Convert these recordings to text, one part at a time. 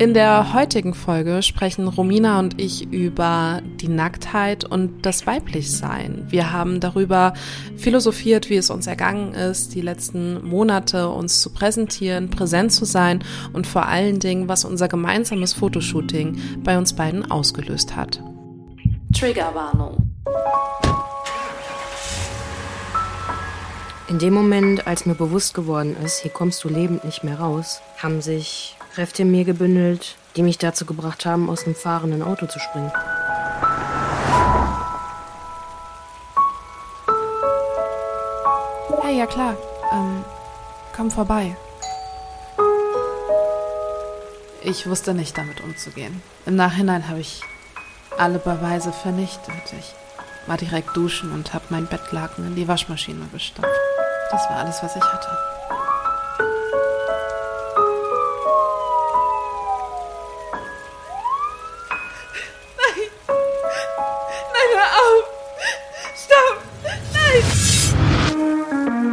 In der heutigen Folge sprechen Romina und ich über die Nacktheit und das Weiblichsein. Wir haben darüber philosophiert, wie es uns ergangen ist, die letzten Monate uns zu präsentieren, präsent zu sein und vor allen Dingen, was unser gemeinsames Fotoshooting bei uns beiden ausgelöst hat. Triggerwarnung. In dem Moment, als mir bewusst geworden ist, hier kommst du lebend nicht mehr raus, haben sich Kräfte in mir gebündelt, die mich dazu gebracht haben, aus dem fahrenden Auto zu springen. Hey, ja klar. Ähm, komm vorbei. Ich wusste nicht, damit umzugehen. Im Nachhinein habe ich alle Beweise vernichtet. Ich war direkt duschen und habe mein Bettlaken in die Waschmaschine gestopft. Das war alles, was ich hatte.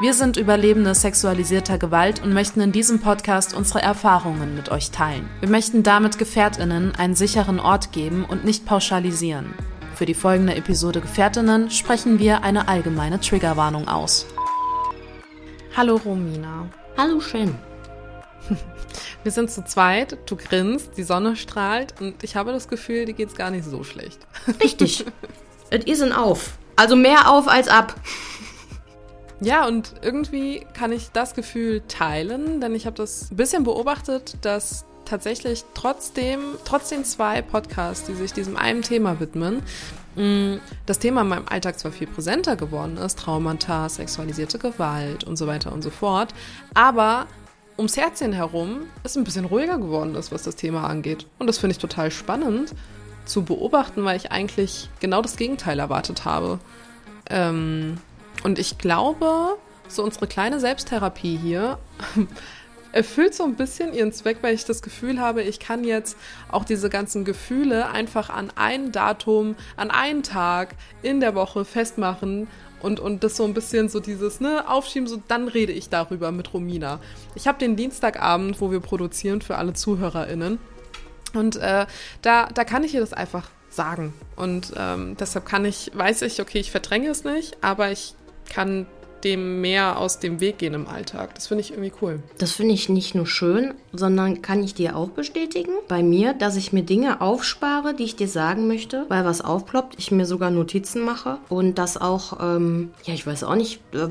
Wir sind Überlebende sexualisierter Gewalt und möchten in diesem Podcast unsere Erfahrungen mit euch teilen. Wir möchten damit Gefährtinnen einen sicheren Ort geben und nicht pauschalisieren. Für die folgende Episode Gefährtinnen sprechen wir eine allgemeine Triggerwarnung aus. Hallo Romina. Hallo Shen. Wir sind zu zweit, du grinst, die Sonne strahlt und ich habe das Gefühl, dir geht's gar nicht so schlecht. Richtig. Es ist ein Auf. Also mehr auf als ab. Ja, und irgendwie kann ich das Gefühl teilen, denn ich habe das ein bisschen beobachtet, dass tatsächlich trotzdem, trotz den zwei Podcasts, die sich diesem einen Thema widmen, mm, das Thema in meinem Alltag zwar viel präsenter geworden ist, Traumata, sexualisierte Gewalt und so weiter und so fort, aber ums Herzchen herum ist ein bisschen ruhiger geworden ist, was das Thema angeht. Und das finde ich total spannend zu beobachten, weil ich eigentlich genau das Gegenteil erwartet habe. Ähm, und ich glaube, so unsere kleine Selbsttherapie hier erfüllt so ein bisschen ihren Zweck, weil ich das Gefühl habe, ich kann jetzt auch diese ganzen Gefühle einfach an ein Datum, an einen Tag in der Woche festmachen und, und das so ein bisschen so dieses, ne, aufschieben, so dann rede ich darüber mit Romina. Ich habe den Dienstagabend, wo wir produzieren für alle ZuhörerInnen. Und äh, da, da kann ich ihr das einfach sagen. Und ähm, deshalb kann ich, weiß ich, okay, ich verdränge es nicht, aber ich kann dem mehr aus dem Weg gehen im Alltag. Das finde ich irgendwie cool. Das finde ich nicht nur schön, sondern kann ich dir auch bestätigen bei mir, dass ich mir Dinge aufspare, die ich dir sagen möchte, weil was aufploppt, ich mir sogar Notizen mache und das auch, ähm, ja, ich weiß auch nicht, äh,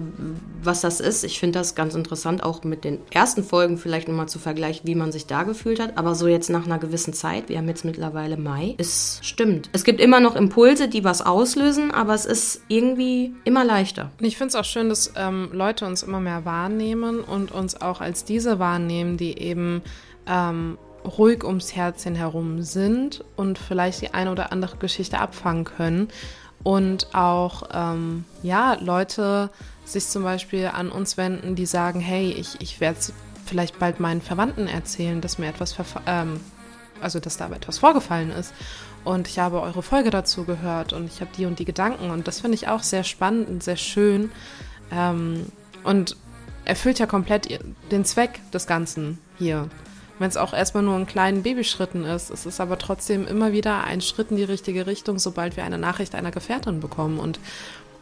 was das ist. Ich finde das ganz interessant, auch mit den ersten Folgen vielleicht nochmal zu vergleichen, wie man sich da gefühlt hat. Aber so jetzt nach einer gewissen Zeit, wir haben jetzt mittlerweile Mai, es stimmt. Es gibt immer noch Impulse, die was auslösen, aber es ist irgendwie immer leichter. Ich finde es auch schön, dass ähm, Leute uns immer mehr wahrnehmen und uns auch als diese wahrnehmen, die eben ähm, ruhig ums Herzchen herum sind und vielleicht die eine oder andere Geschichte abfangen können. Und auch, ähm, ja, Leute sich zum Beispiel an uns wenden, die sagen, hey, ich, ich werde vielleicht bald meinen Verwandten erzählen, dass mir etwas, ähm, also dass da etwas vorgefallen ist. Und ich habe eure Folge dazu gehört und ich habe die und die Gedanken. Und das finde ich auch sehr spannend und sehr schön. Ähm, und erfüllt ja komplett den Zweck des Ganzen hier wenn es auch erstmal nur in kleinen Babyschritten ist. Es ist aber trotzdem immer wieder ein Schritt in die richtige Richtung, sobald wir eine Nachricht einer Gefährtin bekommen. Und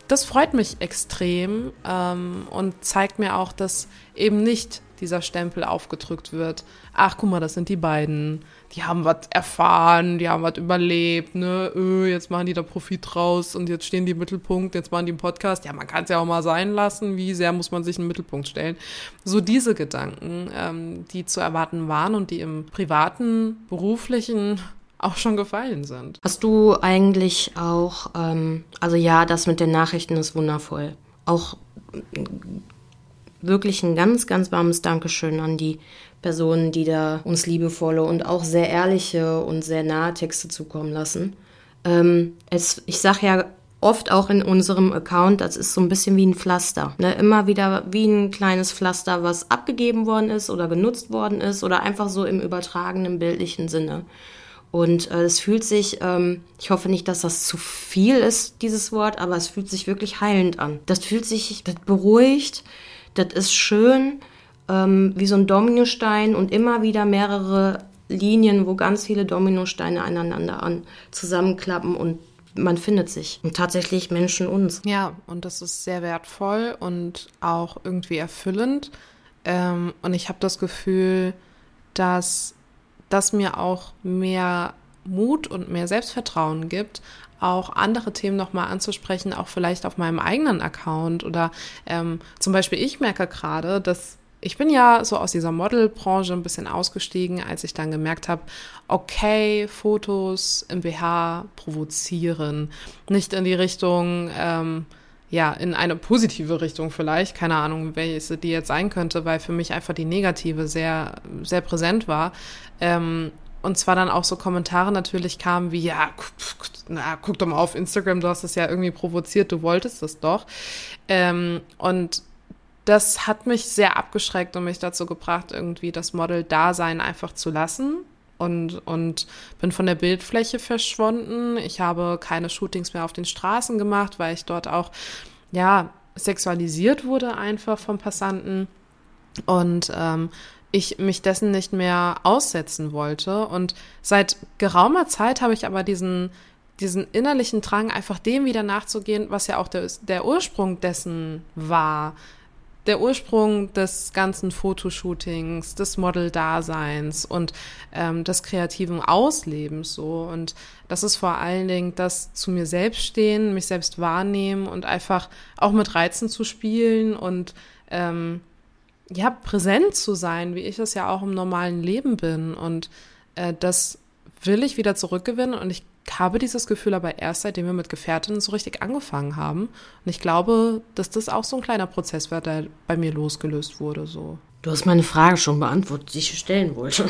das freut mich extrem ähm, und zeigt mir auch, dass eben nicht dieser Stempel aufgedrückt wird. Ach, guck mal, das sind die beiden. Die haben was erfahren, die haben was überlebt, ne? Öh, jetzt machen die da Profit draus und jetzt stehen die im Mittelpunkt, jetzt machen die einen Podcast. Ja, man kann es ja auch mal sein lassen. Wie sehr muss man sich in den Mittelpunkt stellen? So diese Gedanken, ähm, die zu erwarten waren und die im privaten, beruflichen auch schon gefallen sind. Hast du eigentlich auch, ähm, also ja, das mit den Nachrichten ist wundervoll. Auch wirklich ein ganz, ganz warmes Dankeschön an die Personen, die da uns liebevolle und auch sehr ehrliche und sehr nahe Texte zukommen lassen. Ähm, es, ich sage ja oft auch in unserem Account, das ist so ein bisschen wie ein Pflaster. Ne? Immer wieder wie ein kleines Pflaster, was abgegeben worden ist oder genutzt worden ist oder einfach so im übertragenen bildlichen Sinne. Und äh, es fühlt sich, ähm, ich hoffe nicht, dass das zu viel ist, dieses Wort, aber es fühlt sich wirklich heilend an. Das fühlt sich, das beruhigt, das ist schön, ähm, wie so ein Dominostein und immer wieder mehrere Linien, wo ganz viele Dominosteine aneinander an zusammenklappen und man findet sich. Und tatsächlich Menschen uns. Ja, und das ist sehr wertvoll und auch irgendwie erfüllend. Ähm, und ich habe das Gefühl, dass das mir auch mehr Mut und mehr Selbstvertrauen gibt, auch andere Themen nochmal anzusprechen, auch vielleicht auf meinem eigenen Account. Oder ähm, zum Beispiel, ich merke gerade, dass ich bin ja so aus dieser Modelbranche ein bisschen ausgestiegen, als ich dann gemerkt habe, okay, Fotos im BH provozieren. Nicht in die Richtung, ähm, ja, in eine positive Richtung vielleicht, keine Ahnung, welche die jetzt sein könnte, weil für mich einfach die negative sehr, sehr präsent war. Ähm, und zwar dann auch so Kommentare natürlich kamen wie, ja, na, guck doch mal auf Instagram, du hast es ja irgendwie provoziert, du wolltest es doch. Ähm, und das hat mich sehr abgeschreckt und mich dazu gebracht, irgendwie das Model-Dasein einfach zu lassen. Und, und bin von der Bildfläche verschwunden. Ich habe keine Shootings mehr auf den Straßen gemacht, weil ich dort auch, ja, sexualisiert wurde einfach vom Passanten. Und ähm, ich mich dessen nicht mehr aussetzen wollte. Und seit geraumer Zeit habe ich aber diesen, diesen innerlichen Drang, einfach dem wieder nachzugehen, was ja auch der, der Ursprung dessen war der Ursprung des ganzen Fotoshootings, des Model-Daseins und ähm, des kreativen Auslebens so. Und das ist vor allen Dingen das zu mir selbst stehen, mich selbst wahrnehmen und einfach auch mit Reizen zu spielen und ähm, ja, präsent zu sein, wie ich es ja auch im normalen Leben bin. Und äh, das will ich wieder zurückgewinnen und ich habe dieses Gefühl aber erst, seitdem wir mit Gefährtinnen so richtig angefangen haben. Und ich glaube, dass das auch so ein kleiner Prozess war, der bei mir losgelöst wurde. So. Du hast meine Frage schon beantwortet, die ich stellen wollte.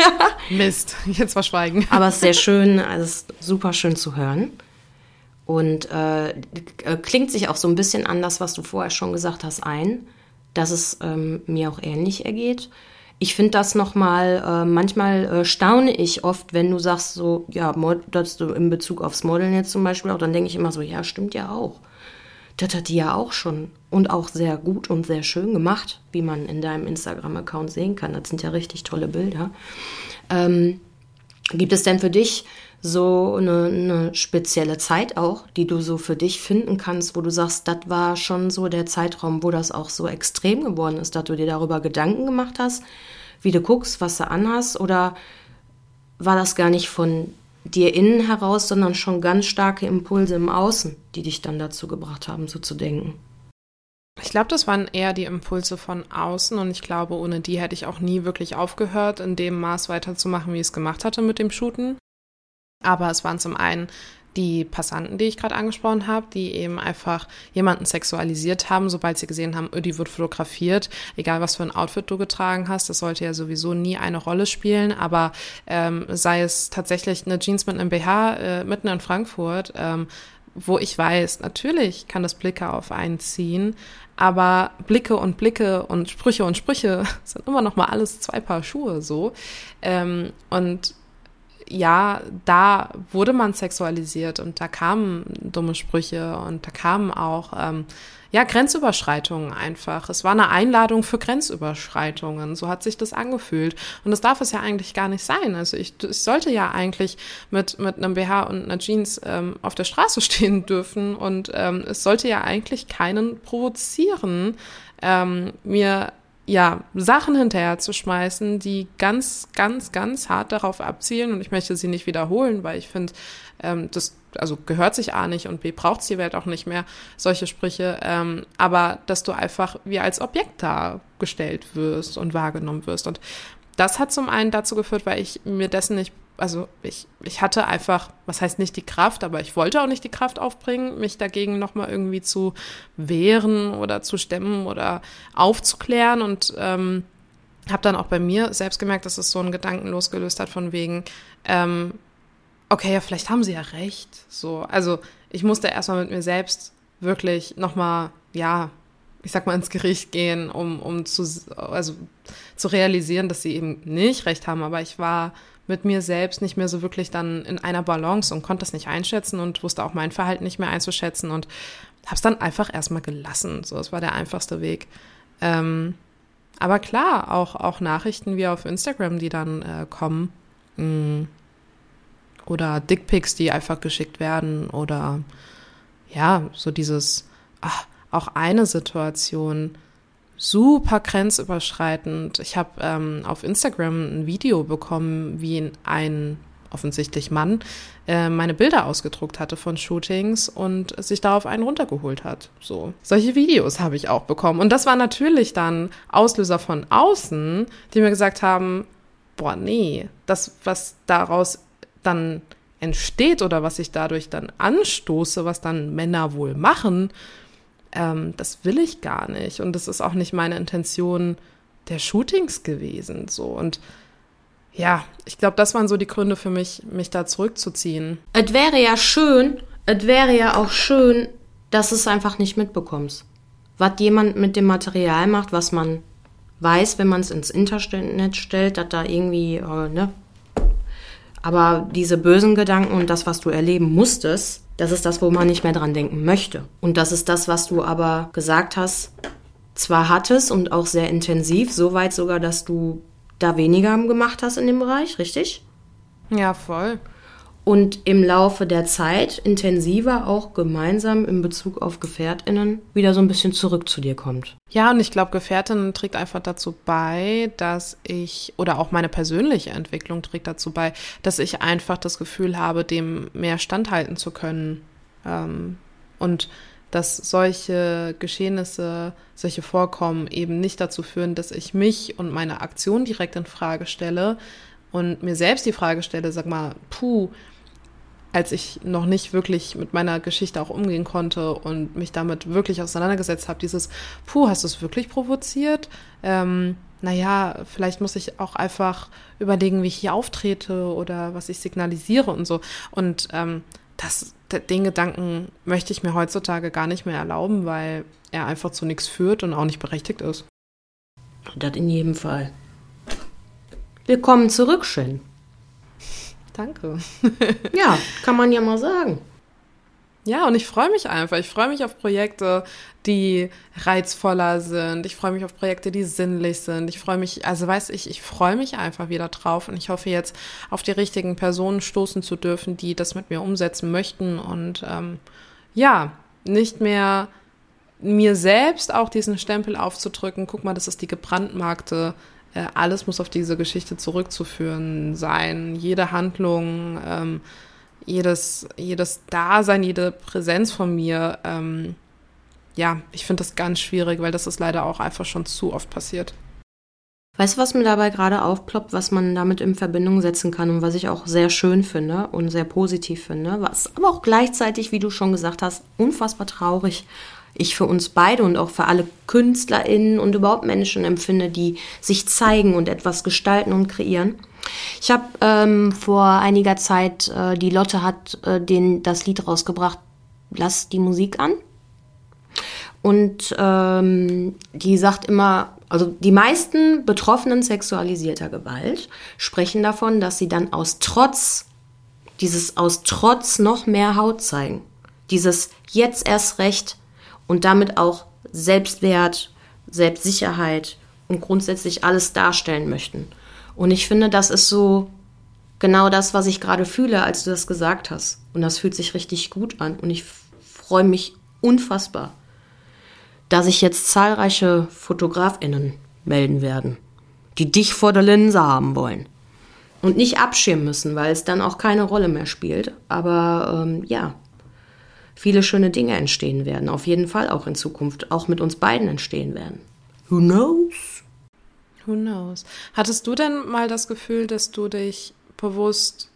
Mist, jetzt verschweigen. Aber es ist sehr schön, also es ist super schön zu hören. Und äh, klingt sich auch so ein bisschen an das, was du vorher schon gesagt hast, ein, dass es ähm, mir auch ähnlich ergeht ich finde das nochmal, äh, manchmal äh, staune ich oft, wenn du sagst so, ja, dass du in Bezug aufs Modeln jetzt zum Beispiel auch, dann denke ich immer so, ja, stimmt ja auch. Das hat die ja auch schon und auch sehr gut und sehr schön gemacht, wie man in deinem Instagram-Account sehen kann. Das sind ja richtig tolle Bilder. Ähm, gibt es denn für dich so eine, eine, spezielle Zeit auch, die du so für dich finden kannst, wo du sagst, das war schon so der Zeitraum, wo das auch so extrem geworden ist, dass du dir darüber Gedanken gemacht hast, wie du guckst, was du anhast, oder war das gar nicht von dir innen heraus, sondern schon ganz starke Impulse im Außen, die dich dann dazu gebracht haben, so zu denken? Ich glaube, das waren eher die Impulse von außen und ich glaube, ohne die hätte ich auch nie wirklich aufgehört, in dem Maß weiterzumachen, wie ich es gemacht hatte mit dem Shooten. Aber es waren zum einen die Passanten, die ich gerade angesprochen habe, die eben einfach jemanden sexualisiert haben, sobald sie gesehen haben, oh, die wird fotografiert, egal was für ein Outfit du getragen hast, das sollte ja sowieso nie eine Rolle spielen, aber ähm, sei es tatsächlich eine Jeans mit einem BH äh, mitten in Frankfurt, ähm, wo ich weiß, natürlich kann das Blicke auf einen ziehen, aber Blicke und Blicke und Sprüche und Sprüche sind immer noch mal alles zwei Paar Schuhe so. Ähm, und ja, da wurde man sexualisiert und da kamen dumme Sprüche und da kamen auch ähm, ja Grenzüberschreitungen einfach. Es war eine Einladung für Grenzüberschreitungen. So hat sich das angefühlt und das darf es ja eigentlich gar nicht sein. Also ich, ich sollte ja eigentlich mit mit einem BH und einer Jeans ähm, auf der Straße stehen dürfen und ähm, es sollte ja eigentlich keinen provozieren, ähm, mir ja, Sachen hinterher zu schmeißen, die ganz, ganz, ganz hart darauf abzielen. Und ich möchte sie nicht wiederholen, weil ich finde, ähm, das also gehört sich A nicht und B braucht die Welt auch nicht mehr, solche Sprüche. Ähm, aber dass du einfach wie als Objekt dargestellt wirst und wahrgenommen wirst. Und das hat zum einen dazu geführt, weil ich mir dessen nicht also ich, ich hatte einfach, was heißt nicht die Kraft, aber ich wollte auch nicht die Kraft aufbringen, mich dagegen nochmal irgendwie zu wehren oder zu stemmen oder aufzuklären und ähm, habe dann auch bei mir selbst gemerkt, dass es so einen Gedanken losgelöst hat von wegen, ähm, okay, ja, vielleicht haben sie ja recht. So, also ich musste erstmal mit mir selbst wirklich nochmal, ja, ich sag mal, ins Gericht gehen, um, um zu, also, zu realisieren, dass sie eben nicht recht haben. Aber ich war mit mir selbst nicht mehr so wirklich dann in einer Balance und konnte das nicht einschätzen und wusste auch mein Verhalten nicht mehr einzuschätzen und habe es dann einfach erstmal gelassen. So, es war der einfachste Weg. Ähm, aber klar, auch, auch Nachrichten wie auf Instagram, die dann äh, kommen. Mm, oder Dickpics, die einfach geschickt werden. Oder ja, so dieses, ach, auch eine Situation, super grenzüberschreitend. Ich habe ähm, auf Instagram ein Video bekommen, wie ein offensichtlich Mann äh, meine Bilder ausgedruckt hatte von Shootings und sich darauf einen runtergeholt hat. So solche Videos habe ich auch bekommen und das war natürlich dann Auslöser von außen, die mir gesagt haben, boah nee, das was daraus dann entsteht oder was ich dadurch dann anstoße, was dann Männer wohl machen, ähm, das will ich gar nicht. Und das ist auch nicht meine Intention der Shootings gewesen. So. Und ja, ich glaube, das waren so die Gründe für mich, mich da zurückzuziehen. Es wäre ja schön, es wäre ja auch schön, dass es einfach nicht mitbekommst. Was jemand mit dem Material macht, was man weiß, wenn man es ins Internet stellt, dass da irgendwie, äh, ne? Aber diese bösen Gedanken und das, was du erleben musstest, das ist das, wo man nicht mehr dran denken möchte. Und das ist das, was du aber gesagt hast, zwar hattest und auch sehr intensiv, so weit sogar, dass du da weniger gemacht hast in dem Bereich, richtig? Ja, voll und im Laufe der Zeit intensiver auch gemeinsam in Bezug auf Gefährtinnen wieder so ein bisschen zurück zu dir kommt. Ja, und ich glaube, Gefährtinnen trägt einfach dazu bei, dass ich, oder auch meine persönliche Entwicklung trägt dazu bei, dass ich einfach das Gefühl habe, dem mehr standhalten zu können. Ähm, und dass solche Geschehnisse, solche Vorkommen eben nicht dazu führen, dass ich mich und meine Aktion direkt in Frage stelle und mir selbst die Frage stelle, sag mal, puh, als ich noch nicht wirklich mit meiner Geschichte auch umgehen konnte und mich damit wirklich auseinandergesetzt habe, dieses, puh, hast du es wirklich provoziert? Ähm, naja, vielleicht muss ich auch einfach überlegen, wie ich hier auftrete oder was ich signalisiere und so. Und ähm, das, den Gedanken möchte ich mir heutzutage gar nicht mehr erlauben, weil er einfach zu nichts führt und auch nicht berechtigt ist. Das in jedem Fall. Willkommen zurück, Shin. Danke. ja, kann man ja mal sagen. Ja, und ich freue mich einfach. Ich freue mich auf Projekte, die reizvoller sind. Ich freue mich auf Projekte, die sinnlich sind. Ich freue mich, also weiß ich, ich freue mich einfach wieder drauf und ich hoffe jetzt auf die richtigen Personen stoßen zu dürfen, die das mit mir umsetzen möchten und ähm, ja, nicht mehr mir selbst auch diesen Stempel aufzudrücken. Guck mal, das ist die gebrandmarkte äh, alles muss auf diese Geschichte zurückzuführen sein. Jede Handlung, ähm, jedes, jedes Dasein, jede Präsenz von mir. Ähm, ja, ich finde das ganz schwierig, weil das ist leider auch einfach schon zu oft passiert. Weißt du, was mir dabei gerade aufploppt, was man damit in Verbindung setzen kann und was ich auch sehr schön finde und sehr positiv finde, was aber auch gleichzeitig, wie du schon gesagt hast, unfassbar traurig ich für uns beide und auch für alle KünstlerInnen und überhaupt Menschen empfinde, die sich zeigen und etwas gestalten und kreieren. Ich habe ähm, vor einiger Zeit, äh, die Lotte hat äh, den, das Lied rausgebracht, Lass die Musik an. Und ähm, die sagt immer, also die meisten Betroffenen sexualisierter Gewalt sprechen davon, dass sie dann aus Trotz, dieses aus Trotz noch mehr Haut zeigen. Dieses jetzt erst recht und damit auch Selbstwert, Selbstsicherheit und grundsätzlich alles darstellen möchten. Und ich finde, das ist so genau das, was ich gerade fühle, als du das gesagt hast. Und das fühlt sich richtig gut an. Und ich freue mich unfassbar, dass sich jetzt zahlreiche Fotografinnen melden werden, die dich vor der Linse haben wollen. Und nicht abschirmen müssen, weil es dann auch keine Rolle mehr spielt. Aber ähm, ja, viele schöne Dinge entstehen werden. Auf jeden Fall auch in Zukunft, auch mit uns beiden entstehen werden. Who knows? Who knows? Hattest du denn mal das Gefühl, dass du dich bewusst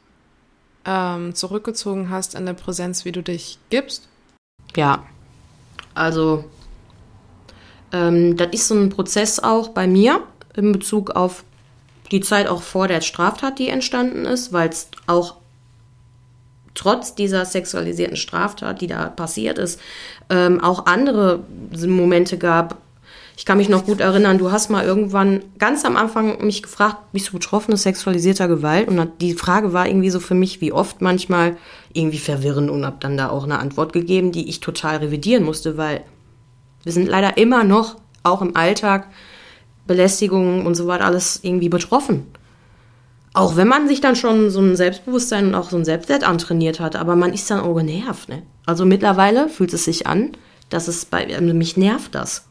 ähm, zurückgezogen hast in der Präsenz, wie du dich gibst? Ja, also ähm, das ist so ein Prozess auch bei mir in Bezug auf die Zeit auch vor der Straftat, die entstanden ist, weil es auch trotz dieser sexualisierten Straftat, die da passiert ist, ähm, auch andere Momente gab. Ich kann mich noch gut erinnern, du hast mal irgendwann ganz am Anfang mich gefragt, bist du betroffen sexualisierter Gewalt? Und die Frage war irgendwie so für mich, wie oft manchmal irgendwie verwirrend und habe dann da auch eine Antwort gegeben, die ich total revidieren musste, weil wir sind leider immer noch, auch im Alltag, Belästigungen und so weiter, alles irgendwie betroffen. Auch wenn man sich dann schon so ein Selbstbewusstsein und auch so ein Selbstwert antrainiert hat, aber man ist dann auch genervt. Ne? Also mittlerweile fühlt es sich an, dass es bei also mich nervt das.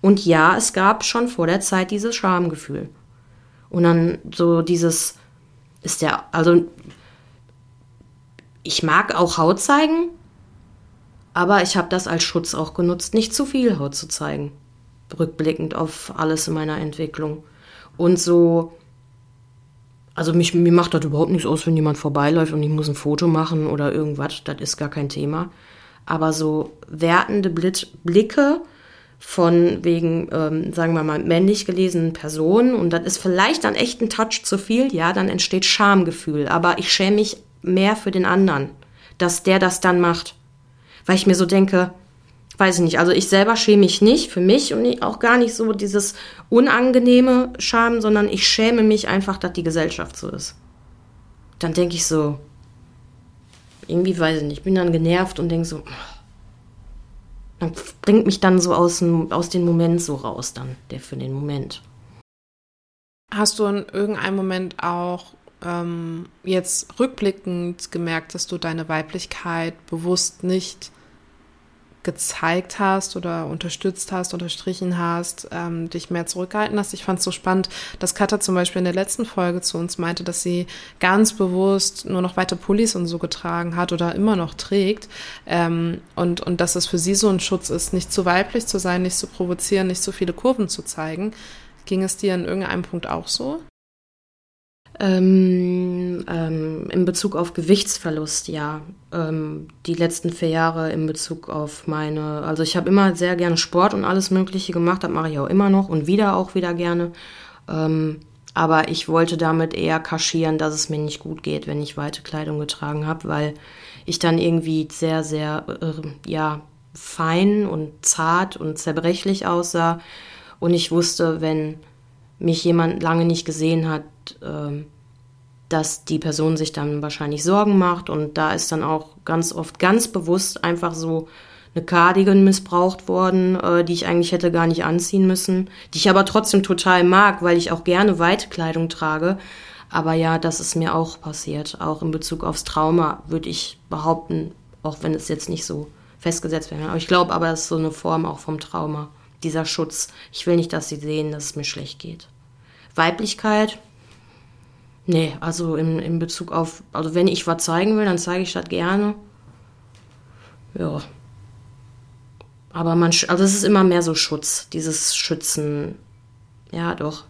Und ja, es gab schon vor der Zeit dieses Schamgefühl. Und dann so dieses, ist der, also ich mag auch Haut zeigen, aber ich habe das als Schutz auch genutzt, nicht zu viel Haut zu zeigen. Rückblickend auf alles in meiner Entwicklung. Und so, also mich, mir macht das überhaupt nichts aus, wenn jemand vorbeiläuft und ich muss ein Foto machen oder irgendwas. Das ist gar kein Thema. Aber so wertende Blicke von wegen, ähm, sagen wir mal, männlich gelesenen Personen und das ist vielleicht dann echt ein Touch zu viel, ja, dann entsteht Schamgefühl. Aber ich schäme mich mehr für den anderen, dass der das dann macht. Weil ich mir so denke, weiß ich nicht, also ich selber schäme mich nicht für mich und auch gar nicht so dieses unangenehme Scham, sondern ich schäme mich einfach, dass die Gesellschaft so ist. Dann denke ich so, irgendwie weiß ich nicht, bin dann genervt und denke so, dann bringt mich dann so aus, dem, aus dem Moment so raus, dann, der für den Moment. Hast du in irgendeinem Moment auch ähm, jetzt rückblickend gemerkt, dass du deine Weiblichkeit bewusst nicht gezeigt hast oder unterstützt hast, unterstrichen hast, ähm, dich mehr zurückgehalten hast. Ich fand es so spannend, dass Katha zum Beispiel in der letzten Folge zu uns meinte, dass sie ganz bewusst nur noch weite Pullis und so getragen hat oder immer noch trägt ähm, und, und dass es für sie so ein Schutz ist, nicht zu weiblich zu sein, nicht zu provozieren, nicht zu viele Kurven zu zeigen. Ging es dir in irgendeinem Punkt auch so? Ähm, ähm, in Bezug auf Gewichtsverlust, ja. Ähm, die letzten vier Jahre in Bezug auf meine, also ich habe immer sehr gerne Sport und alles Mögliche gemacht, das mache ich auch immer noch und wieder auch wieder gerne. Ähm, aber ich wollte damit eher kaschieren, dass es mir nicht gut geht, wenn ich weite Kleidung getragen habe, weil ich dann irgendwie sehr, sehr, äh, ja, fein und zart und zerbrechlich aussah. Und ich wusste, wenn mich jemand lange nicht gesehen hat, ähm, dass die Person sich dann wahrscheinlich Sorgen macht und da ist dann auch ganz oft ganz bewusst einfach so eine Cardigan missbraucht worden, äh, die ich eigentlich hätte gar nicht anziehen müssen, die ich aber trotzdem total mag, weil ich auch gerne weite Kleidung trage. Aber ja, das ist mir auch passiert. Auch in Bezug aufs Trauma würde ich behaupten, auch wenn es jetzt nicht so festgesetzt wäre. Aber ich glaube aber, es ist so eine Form auch vom Trauma, dieser Schutz. Ich will nicht, dass sie sehen, dass es mir schlecht geht. Weiblichkeit, nee, also in, in Bezug auf, also wenn ich was zeigen will, dann zeige ich das gerne. Ja. Aber man, also es ist immer mehr so Schutz, dieses Schützen. Ja, doch.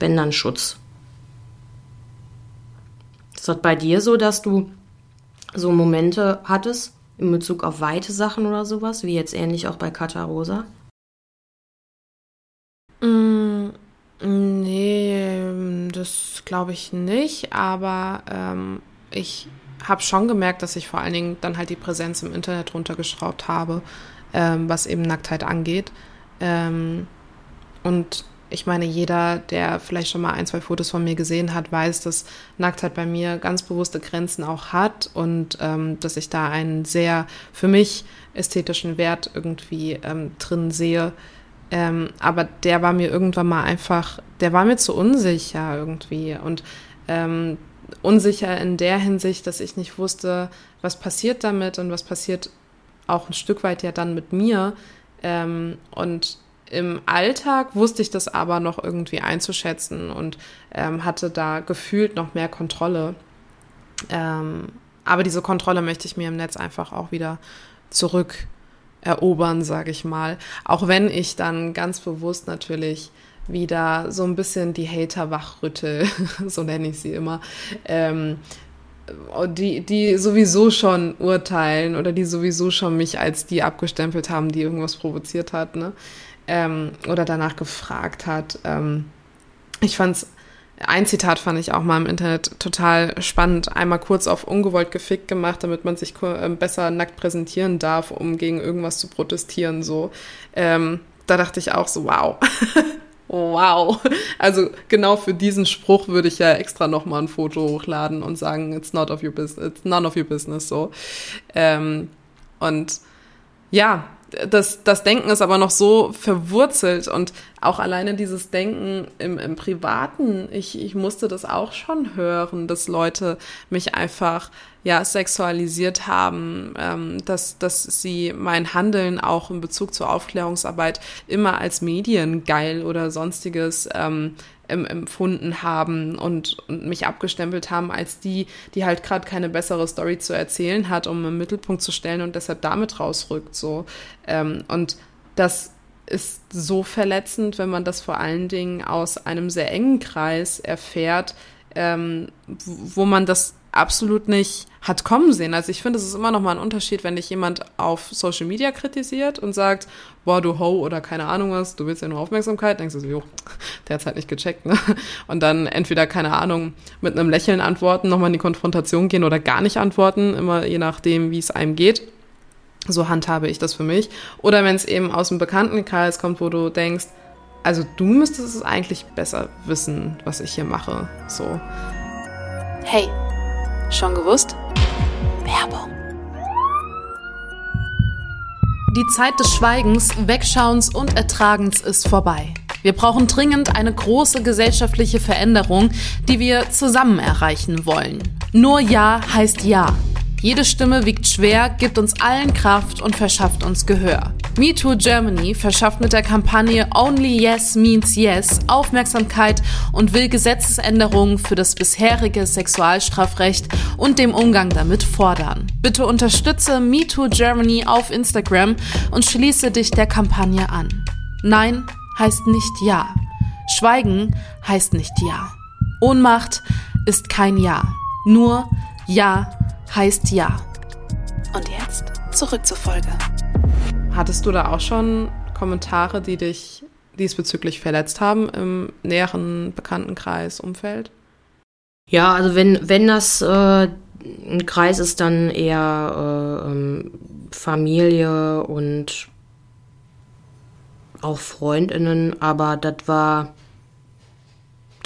Wenn dann Schutz. Ist das bei dir so, dass du so Momente hattest in Bezug auf weite Sachen oder sowas, wie jetzt ähnlich auch bei Katarosa? Mm, Nee, das glaube ich nicht, aber ähm, ich habe schon gemerkt, dass ich vor allen Dingen dann halt die Präsenz im Internet runtergeschraubt habe, ähm, was eben Nacktheit angeht. Ähm, und ich meine, jeder, der vielleicht schon mal ein, zwei Fotos von mir gesehen hat, weiß, dass Nacktheit bei mir ganz bewusste Grenzen auch hat und ähm, dass ich da einen sehr für mich ästhetischen Wert irgendwie ähm, drin sehe, ähm, aber der war mir irgendwann mal einfach, der war mir zu unsicher irgendwie. Und ähm, unsicher in der Hinsicht, dass ich nicht wusste, was passiert damit und was passiert auch ein Stück weit ja dann mit mir. Ähm, und im Alltag wusste ich das aber noch irgendwie einzuschätzen und ähm, hatte da gefühlt noch mehr Kontrolle. Ähm, aber diese Kontrolle möchte ich mir im Netz einfach auch wieder zurück erobern, sage ich mal. Auch wenn ich dann ganz bewusst natürlich wieder so ein bisschen die Hater wachrüttel, so nenne ich sie immer, ähm, die, die sowieso schon urteilen oder die sowieso schon mich als die abgestempelt haben, die irgendwas provoziert hat, ne? Ähm, oder danach gefragt hat. Ähm, ich fand's ein Zitat fand ich auch mal im Internet total spannend. Einmal kurz auf ungewollt gefickt gemacht, damit man sich ähm, besser nackt präsentieren darf, um gegen irgendwas zu protestieren. So, ähm, da dachte ich auch so, wow. wow. Also genau für diesen Spruch würde ich ja extra nochmal ein Foto hochladen und sagen, it's not of your business, it's none of your business. So. Ähm, und ja, das, das Denken ist aber noch so verwurzelt und auch alleine dieses Denken im, im Privaten, ich, ich musste das auch schon hören, dass Leute mich einfach ja sexualisiert haben, ähm, dass, dass sie mein Handeln auch in Bezug zur Aufklärungsarbeit immer als mediengeil oder sonstiges ähm, empfunden haben und, und mich abgestempelt haben als die, die halt gerade keine bessere Story zu erzählen hat, um im Mittelpunkt zu stellen und deshalb damit rausrückt. So. Ähm, und das ist so verletzend, wenn man das vor allen Dingen aus einem sehr engen Kreis erfährt, ähm, wo man das absolut nicht hat kommen sehen. Also ich finde, es ist immer noch mal ein Unterschied, wenn dich jemand auf Social Media kritisiert und sagt, boah, du Ho oder keine Ahnung was, du willst ja nur Aufmerksamkeit, denkst du so, jo, der hat's halt nicht gecheckt, ne? Und dann entweder, keine Ahnung, mit einem Lächeln antworten, nochmal in die Konfrontation gehen oder gar nicht antworten, immer je nachdem, wie es einem geht. So handhabe ich das für mich. Oder wenn es eben aus dem Bekanntenkreis kommt, wo du denkst, also du müsstest es eigentlich besser wissen, was ich hier mache. So. Hey, Schon gewusst? Werbung. Die Zeit des Schweigens, Wegschauens und Ertragens ist vorbei. Wir brauchen dringend eine große gesellschaftliche Veränderung, die wir zusammen erreichen wollen. Nur Ja heißt Ja. Jede Stimme wiegt schwer, gibt uns allen Kraft und verschafft uns Gehör. MeToo Germany verschafft mit der Kampagne Only Yes Means Yes Aufmerksamkeit und will Gesetzesänderungen für das bisherige Sexualstrafrecht und dem Umgang damit fordern. Bitte unterstütze MeToo Germany auf Instagram und schließe dich der Kampagne an. Nein heißt nicht Ja. Schweigen heißt nicht Ja. Ohnmacht ist kein Ja. Nur Ja heißt Ja. Und jetzt zurück zur Folge. Hattest du da auch schon Kommentare, die dich diesbezüglich verletzt haben im näheren Bekanntenkreis, Umfeld? Ja, also wenn, wenn das äh, ein Kreis ist, dann eher äh, ähm, Familie und auch Freundinnen, aber das war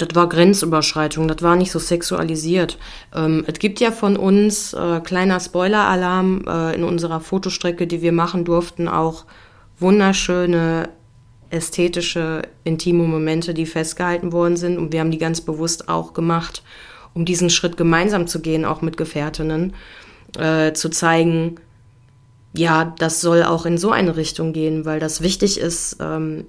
das war Grenzüberschreitung, das war nicht so sexualisiert. Ähm, es gibt ja von uns, äh, kleiner Spoiler-Alarm, äh, in unserer Fotostrecke, die wir machen durften, auch wunderschöne ästhetische, intime Momente, die festgehalten worden sind. Und wir haben die ganz bewusst auch gemacht, um diesen Schritt gemeinsam zu gehen, auch mit Gefährtinnen, äh, zu zeigen, ja, das soll auch in so eine Richtung gehen, weil das wichtig ist, ähm,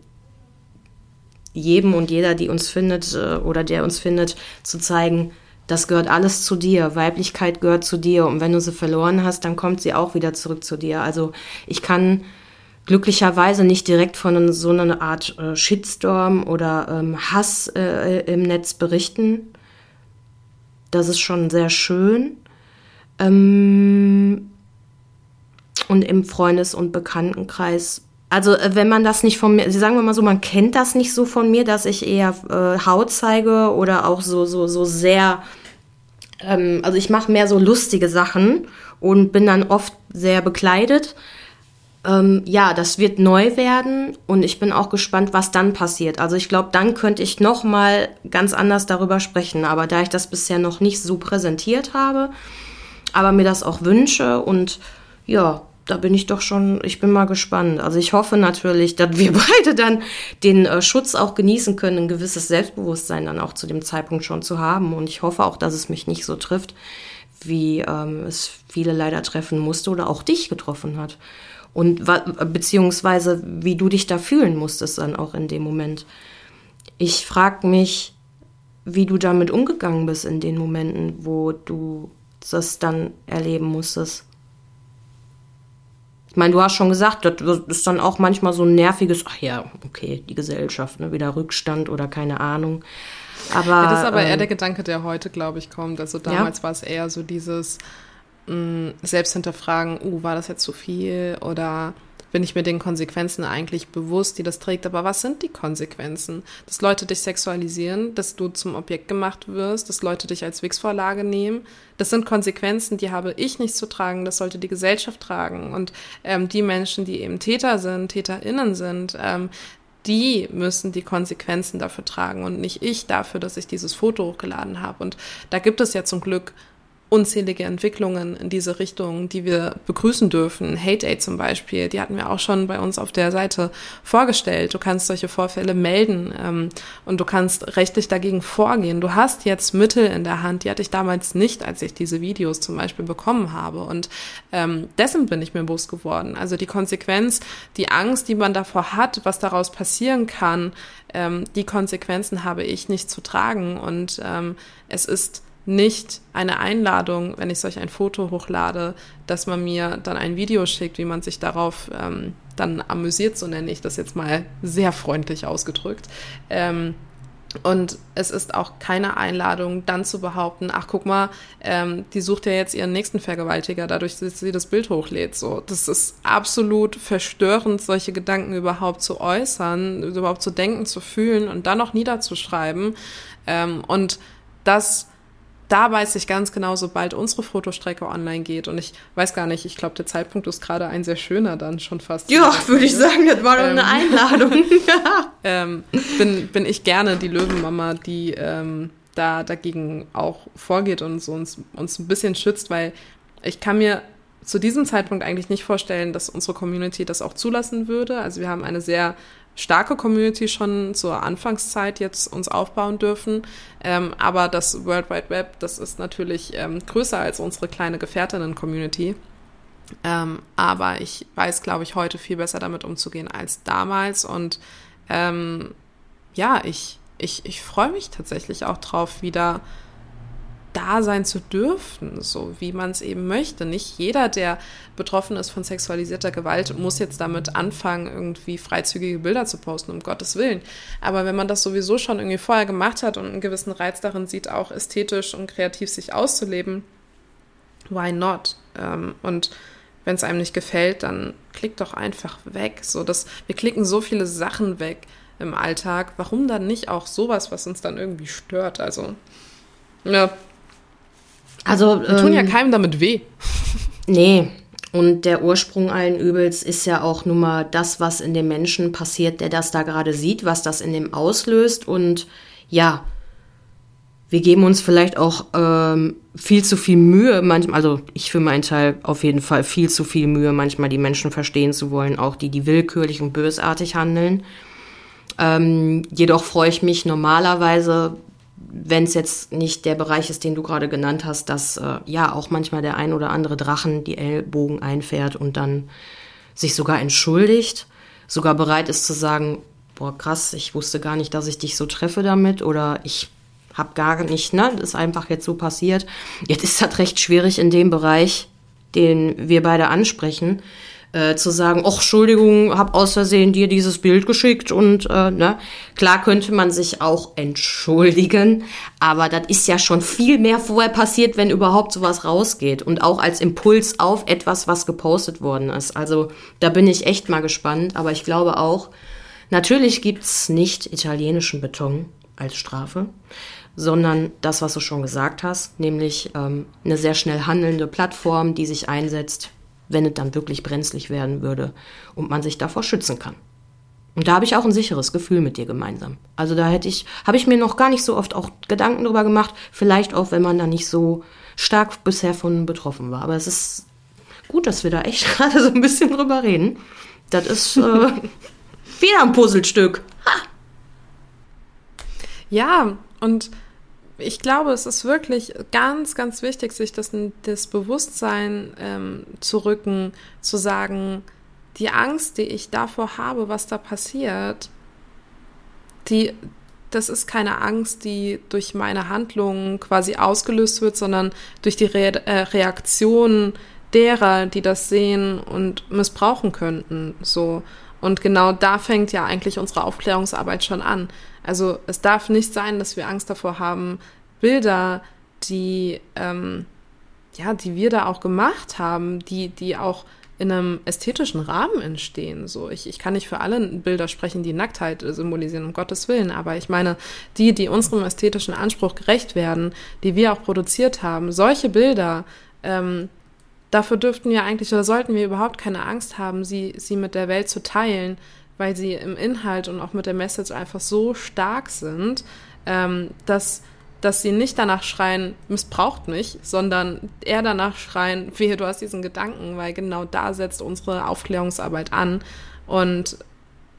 jedem und jeder, die uns findet äh, oder der uns findet, zu zeigen, das gehört alles zu dir. Weiblichkeit gehört zu dir. Und wenn du sie verloren hast, dann kommt sie auch wieder zurück zu dir. Also ich kann glücklicherweise nicht direkt von so einer Art äh, Shitstorm oder ähm, Hass äh, im Netz berichten. Das ist schon sehr schön. Ähm, und im Freundes- und Bekanntenkreis also äh, wenn man das nicht von mir, sagen wir mal so, man kennt das nicht so von mir, dass ich eher äh, Haut zeige oder auch so so so sehr, ähm, also ich mache mehr so lustige Sachen und bin dann oft sehr bekleidet. Ähm, ja, das wird neu werden und ich bin auch gespannt, was dann passiert. Also ich glaube, dann könnte ich noch mal ganz anders darüber sprechen. Aber da ich das bisher noch nicht so präsentiert habe, aber mir das auch wünsche und ja, da bin ich doch schon, ich bin mal gespannt. Also ich hoffe natürlich, dass wir beide dann den äh, Schutz auch genießen können, ein gewisses Selbstbewusstsein dann auch zu dem Zeitpunkt schon zu haben. Und ich hoffe auch, dass es mich nicht so trifft, wie ähm, es viele leider treffen musste oder auch dich getroffen hat. Und beziehungsweise wie du dich da fühlen musstest dann auch in dem Moment. Ich frage mich, wie du damit umgegangen bist in den Momenten, wo du das dann erleben musstest. Ich meine, du hast schon gesagt, das ist dann auch manchmal so ein nerviges, ach ja, okay, die Gesellschaft, ne, wieder Rückstand oder keine Ahnung. Aber, ja, das ist aber ähm, eher der Gedanke, der heute, glaube ich, kommt. Also damals ja. war es eher so dieses mh, mm, Selbsthinterfragen, uh, war das jetzt zu viel? Oder bin ich mir den Konsequenzen eigentlich bewusst, die das trägt. Aber was sind die Konsequenzen? Dass Leute dich sexualisieren, dass du zum Objekt gemacht wirst, dass Leute dich als Wix-Vorlage nehmen. Das sind Konsequenzen, die habe ich nicht zu tragen, das sollte die Gesellschaft tragen. Und ähm, die Menschen, die eben Täter sind, TäterInnen sind, ähm, die müssen die Konsequenzen dafür tragen und nicht ich dafür, dass ich dieses Foto hochgeladen habe. Und da gibt es ja zum Glück unzählige Entwicklungen in diese Richtung, die wir begrüßen dürfen. Hate Aid zum Beispiel, die hatten wir auch schon bei uns auf der Seite vorgestellt. Du kannst solche Vorfälle melden ähm, und du kannst rechtlich dagegen vorgehen. Du hast jetzt Mittel in der Hand, die hatte ich damals nicht, als ich diese Videos zum Beispiel bekommen habe. Und ähm, dessen bin ich mir bewusst geworden. Also die Konsequenz, die Angst, die man davor hat, was daraus passieren kann, ähm, die Konsequenzen habe ich nicht zu tragen. Und ähm, es ist nicht eine Einladung, wenn ich solch ein Foto hochlade, dass man mir dann ein Video schickt, wie man sich darauf ähm, dann amüsiert, so nenne ich das jetzt mal sehr freundlich ausgedrückt. Ähm, und es ist auch keine Einladung, dann zu behaupten, ach guck mal, ähm, die sucht ja jetzt ihren nächsten Vergewaltiger, dadurch, dass sie das Bild hochlädt. So, das ist absolut verstörend, solche Gedanken überhaupt zu äußern, überhaupt zu denken, zu fühlen und dann noch niederzuschreiben. Ähm, und das da weiß ich ganz genau, sobald unsere Fotostrecke online geht, und ich weiß gar nicht, ich glaube, der Zeitpunkt ist gerade ein sehr schöner dann schon fast. Ja, würde ich sagen, das war doch ähm, eine Einladung. ähm, bin, bin ich gerne die Löwenmama, die ähm, da dagegen auch vorgeht und so uns, uns ein bisschen schützt, weil ich kann mir zu diesem Zeitpunkt eigentlich nicht vorstellen, dass unsere Community das auch zulassen würde. Also wir haben eine sehr starke Community schon zur Anfangszeit jetzt uns aufbauen dürfen. Ähm, aber das World Wide Web, das ist natürlich ähm, größer als unsere kleine Gefährtinnen-Community. Ähm, aber ich weiß, glaube ich, heute viel besser damit umzugehen als damals. Und ähm, ja, ich, ich, ich freue mich tatsächlich auch drauf, wieder da sein zu dürfen, so wie man es eben möchte. Nicht jeder, der betroffen ist von sexualisierter Gewalt, muss jetzt damit anfangen, irgendwie freizügige Bilder zu posten, um Gottes Willen. Aber wenn man das sowieso schon irgendwie vorher gemacht hat und einen gewissen Reiz darin sieht, auch ästhetisch und kreativ sich auszuleben, why not? Ähm, und wenn es einem nicht gefällt, dann klickt doch einfach weg. So, dass wir klicken so viele Sachen weg im Alltag. Warum dann nicht auch sowas, was uns dann irgendwie stört? Also, ja, also, Wir tun ja ähm, keinem damit weh. Nee. Und der Ursprung allen Übels ist ja auch nun mal das, was in dem Menschen passiert, der das da gerade sieht, was das in dem auslöst. Und ja, wir geben uns vielleicht auch ähm, viel zu viel Mühe, manchmal, also ich für meinen Teil auf jeden Fall viel zu viel Mühe, manchmal die Menschen verstehen zu wollen, auch die, die willkürlich und bösartig handeln. Ähm, jedoch freue ich mich normalerweise wenn es jetzt nicht der Bereich ist, den du gerade genannt hast, dass äh, ja auch manchmal der ein oder andere Drachen die Ellbogen einfährt und dann sich sogar entschuldigt, sogar bereit ist zu sagen, boah krass, ich wusste gar nicht, dass ich dich so treffe damit oder ich hab gar nicht, ne, das ist einfach jetzt so passiert. Jetzt ist das recht schwierig in dem Bereich, den wir beide ansprechen, äh, zu sagen, ach, Entschuldigung, hab aus Versehen dir dieses Bild geschickt und äh, ne, klar könnte man sich auch entschuldigen, aber das ist ja schon viel mehr vorher passiert, wenn überhaupt sowas rausgeht und auch als Impuls auf etwas, was gepostet worden ist. Also da bin ich echt mal gespannt, aber ich glaube auch, natürlich gibt's nicht italienischen Beton als Strafe sondern das, was du schon gesagt hast, nämlich ähm, eine sehr schnell handelnde Plattform, die sich einsetzt wenn es dann wirklich brenzlig werden würde und man sich davor schützen kann. Und da habe ich auch ein sicheres Gefühl mit dir gemeinsam. Also da hätte ich, habe ich mir noch gar nicht so oft auch Gedanken drüber gemacht. Vielleicht auch, wenn man da nicht so stark bisher von betroffen war. Aber es ist gut, dass wir da echt gerade so ein bisschen drüber reden. Das ist äh, wieder ein Puzzlestück. Ha! Ja, und ich glaube, es ist wirklich ganz, ganz wichtig, sich das, das Bewusstsein ähm, zu rücken, zu sagen, die Angst, die ich davor habe, was da passiert, die, das ist keine Angst, die durch meine Handlungen quasi ausgelöst wird, sondern durch die Re äh, Reaktion derer, die das sehen und missbrauchen könnten. So. Und genau da fängt ja eigentlich unsere Aufklärungsarbeit schon an. Also es darf nicht sein, dass wir Angst davor haben, Bilder, die, ähm, ja, die wir da auch gemacht haben, die, die auch in einem ästhetischen Rahmen entstehen. So, ich, ich kann nicht für alle Bilder sprechen, die Nacktheit symbolisieren, um Gottes Willen, aber ich meine, die, die unserem ästhetischen Anspruch gerecht werden, die wir auch produziert haben, solche Bilder, ähm, dafür dürften wir eigentlich oder sollten wir überhaupt keine Angst haben, sie, sie mit der Welt zu teilen, weil sie im Inhalt und auch mit der Message einfach so stark sind, ähm, dass dass sie nicht danach schreien, missbraucht mich, sondern eher danach schreien, wehe, du hast diesen Gedanken, weil genau da setzt unsere Aufklärungsarbeit an. Und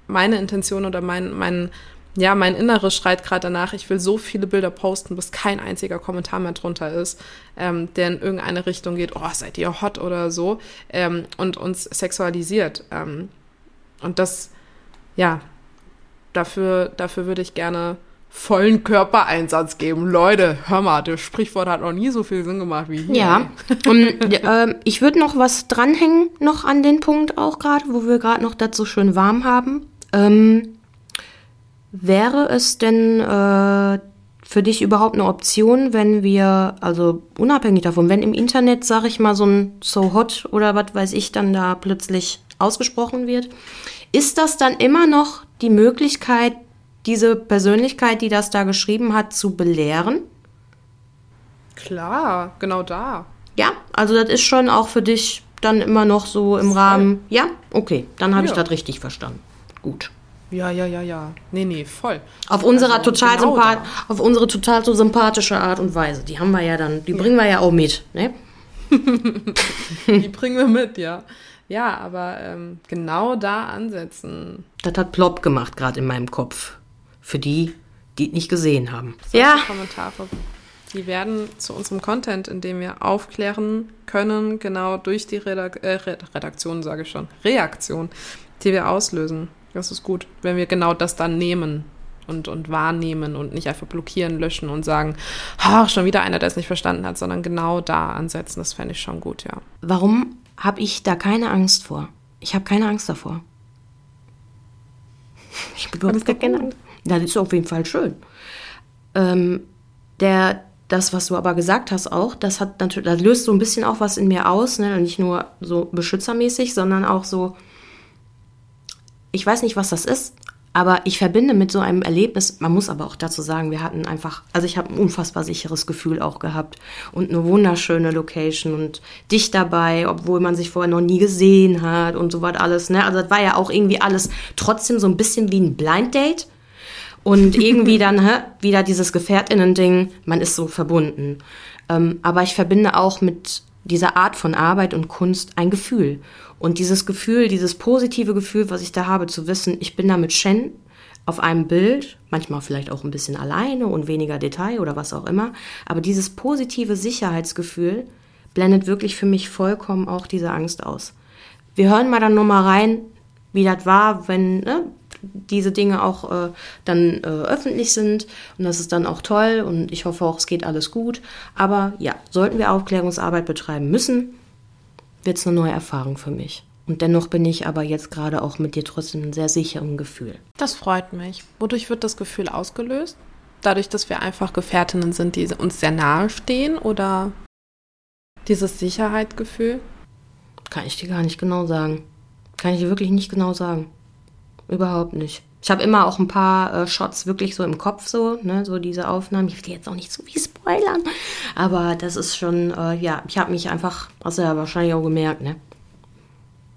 meine Intention oder mein, mein, ja, mein Inneres schreit gerade danach, ich will so viele Bilder posten, bis kein einziger Kommentar mehr drunter ist, ähm, der in irgendeine Richtung geht, oh, seid ihr hot oder so, ähm, und uns sexualisiert. Ähm, und das, ja, dafür, dafür würde ich gerne vollen Körpereinsatz geben. Leute, hör mal, das Sprichwort hat noch nie so viel Sinn gemacht wie hier. Ja, und äh, ich würde noch was dranhängen, noch an den Punkt auch gerade, wo wir gerade noch das so schön warm haben. Ähm, wäre es denn äh, für dich überhaupt eine Option, wenn wir, also unabhängig davon, wenn im Internet, sag ich mal, so ein So Hot oder was weiß ich, dann da plötzlich ausgesprochen wird, ist das dann immer noch die Möglichkeit, diese Persönlichkeit, die das da geschrieben hat, zu belehren? Klar, genau da. Ja, also das ist schon auch für dich dann immer noch so im. Rahmen. Ja, okay, dann habe ja. ich das richtig verstanden. Gut. Ja, ja, ja, ja. Nee, nee, voll. Auf unserer also, total genau auf unsere total so sympathische Art und Weise. Die haben wir ja dann, die ja. bringen wir ja auch mit, ne? die bringen wir mit, ja. Ja, aber ähm, genau da ansetzen. Das hat plopp gemacht, gerade in meinem Kopf für die, die nicht gesehen haben. Solche ja. Kommentare. Die werden zu unserem Content, in dem wir aufklären können, genau durch die Redak äh, Redaktion, sage ich schon, Reaktion, die wir auslösen. Das ist gut, wenn wir genau das dann nehmen und, und wahrnehmen und nicht einfach blockieren, löschen und sagen, ach, schon wieder einer, der es nicht verstanden hat, sondern genau da ansetzen. Das fände ich schon gut, ja. Warum habe ich da keine Angst vor? Ich habe keine Angst davor. Ich habe überhaupt gar keine Angst. Das ist auf jeden Fall schön. Ähm, der, das, was du aber gesagt hast auch, das hat natürlich, das löst so ein bisschen auch was in mir aus, ne? nicht nur so beschützermäßig, sondern auch so, ich weiß nicht, was das ist, aber ich verbinde mit so einem Erlebnis, man muss aber auch dazu sagen, wir hatten einfach, also ich habe ein unfassbar sicheres Gefühl auch gehabt und eine wunderschöne Location und dich dabei, obwohl man sich vorher noch nie gesehen hat und so was alles. Ne? Also das war ja auch irgendwie alles trotzdem so ein bisschen wie ein Blind Date. Und irgendwie dann hä, wieder dieses Gefährtinnen-Ding, man ist so verbunden. Ähm, aber ich verbinde auch mit dieser Art von Arbeit und Kunst ein Gefühl. Und dieses Gefühl, dieses positive Gefühl, was ich da habe, zu wissen, ich bin da mit Shen auf einem Bild, manchmal vielleicht auch ein bisschen alleine und weniger Detail oder was auch immer, aber dieses positive Sicherheitsgefühl blendet wirklich für mich vollkommen auch diese Angst aus. Wir hören mal dann nochmal rein, wie das war, wenn, ne, diese Dinge auch äh, dann äh, öffentlich sind. Und das ist dann auch toll und ich hoffe auch, es geht alles gut. Aber ja, sollten wir Aufklärungsarbeit betreiben müssen, wird es eine neue Erfahrung für mich. Und dennoch bin ich aber jetzt gerade auch mit dir trotzdem ein sehr sicheren Gefühl. Das freut mich. Wodurch wird das Gefühl ausgelöst? Dadurch, dass wir einfach Gefährtinnen sind, die uns sehr nahe stehen oder dieses Sicherheitsgefühl? Kann ich dir gar nicht genau sagen. Kann ich dir wirklich nicht genau sagen. Überhaupt nicht. Ich habe immer auch ein paar äh, Shots wirklich so im Kopf, so, ne, so diese Aufnahmen. Ich will jetzt auch nicht zu viel spoilern, aber das ist schon, äh, ja, ich habe mich einfach, hast du ja wahrscheinlich auch gemerkt, ne?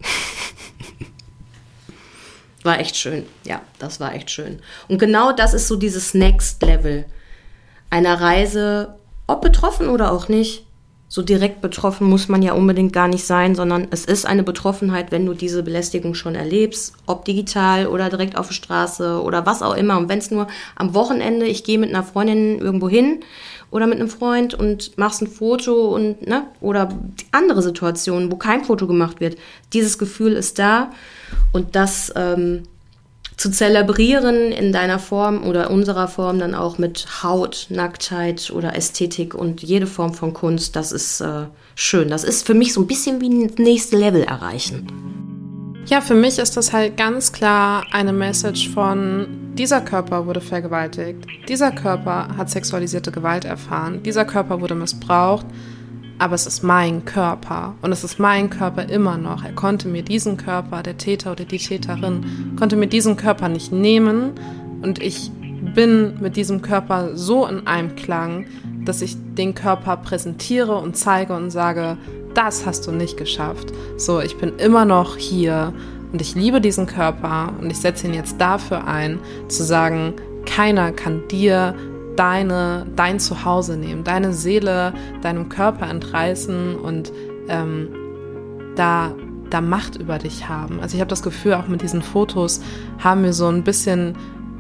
war echt schön. Ja, das war echt schön. Und genau das ist so dieses Next Level einer Reise, ob betroffen oder auch nicht, so direkt betroffen muss man ja unbedingt gar nicht sein, sondern es ist eine Betroffenheit, wenn du diese Belästigung schon erlebst, ob digital oder direkt auf der Straße oder was auch immer. Und wenn es nur am Wochenende, ich gehe mit einer Freundin irgendwo hin oder mit einem Freund und machst ein Foto und, ne, oder andere Situationen, wo kein Foto gemacht wird. Dieses Gefühl ist da und das ähm, zu zelebrieren in deiner Form oder unserer Form dann auch mit Haut, Nacktheit oder Ästhetik und jede Form von Kunst, das ist äh, schön. Das ist für mich so ein bisschen wie ein nächstes Level erreichen. Ja, für mich ist das halt ganz klar eine Message von, dieser Körper wurde vergewaltigt, dieser Körper hat sexualisierte Gewalt erfahren, dieser Körper wurde missbraucht. Aber es ist mein Körper und es ist mein Körper immer noch. Er konnte mir diesen Körper, der Täter oder die Täterin, konnte mir diesen Körper nicht nehmen und ich bin mit diesem Körper so in einem Klang, dass ich den Körper präsentiere und zeige und sage, das hast du nicht geschafft. So, ich bin immer noch hier und ich liebe diesen Körper und ich setze ihn jetzt dafür ein, zu sagen, keiner kann dir deine, dein Zuhause nehmen, deine Seele, deinem Körper entreißen und ähm, da, da Macht über dich haben. Also ich habe das Gefühl, auch mit diesen Fotos haben wir so ein bisschen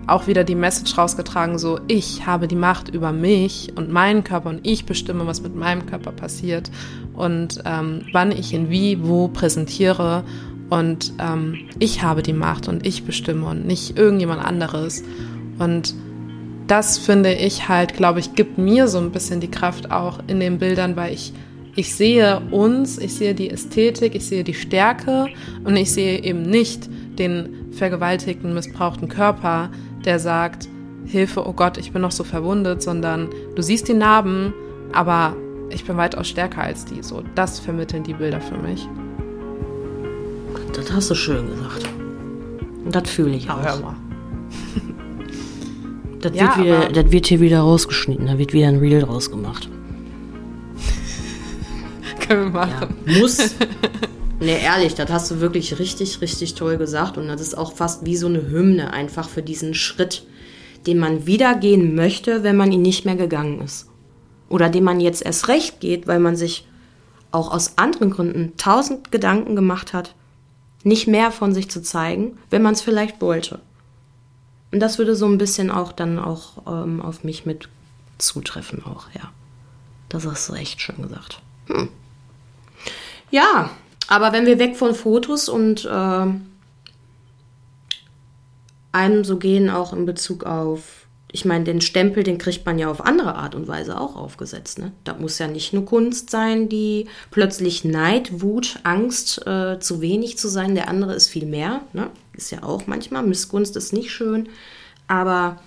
auch wieder die Message rausgetragen, so ich habe die Macht über mich und meinen Körper und ich bestimme, was mit meinem Körper passiert und ähm, wann ich ihn wie, wo präsentiere und ähm, ich habe die Macht und ich bestimme und nicht irgendjemand anderes. Und das finde ich halt, glaube ich, gibt mir so ein bisschen die Kraft auch in den Bildern, weil ich, ich sehe uns, ich sehe die Ästhetik, ich sehe die Stärke und ich sehe eben nicht den vergewaltigten, missbrauchten Körper, der sagt, Hilfe, oh Gott, ich bin noch so verwundet, sondern du siehst die Narben, aber ich bin weitaus stärker als die. So, das vermitteln die Bilder für mich. Das hast du schön gesagt. Und das fühle ich auch. Hör mal. Das, ja, wird wieder, das wird hier wieder rausgeschnitten, da wird wieder ein Reel rausgemacht. Können wir machen. Ja, muss. Ne, ehrlich, das hast du wirklich richtig, richtig toll gesagt. Und das ist auch fast wie so eine Hymne einfach für diesen Schritt, den man wieder gehen möchte, wenn man ihn nicht mehr gegangen ist. Oder den man jetzt erst recht geht, weil man sich auch aus anderen Gründen tausend Gedanken gemacht hat, nicht mehr von sich zu zeigen, wenn man es vielleicht wollte. Und das würde so ein bisschen auch dann auch ähm, auf mich mit zutreffen auch, ja. Das hast du echt schön gesagt. Hm. Ja, aber wenn wir weg von Fotos und äh, einem so gehen, auch in Bezug auf, ich meine, den Stempel, den kriegt man ja auf andere Art und Weise auch aufgesetzt. Ne? Da muss ja nicht nur Kunst sein, die plötzlich Neid, Wut, Angst, äh, zu wenig zu sein. Der andere ist viel mehr. Ne? Ist ja auch manchmal. Missgunst ist nicht schön. Aber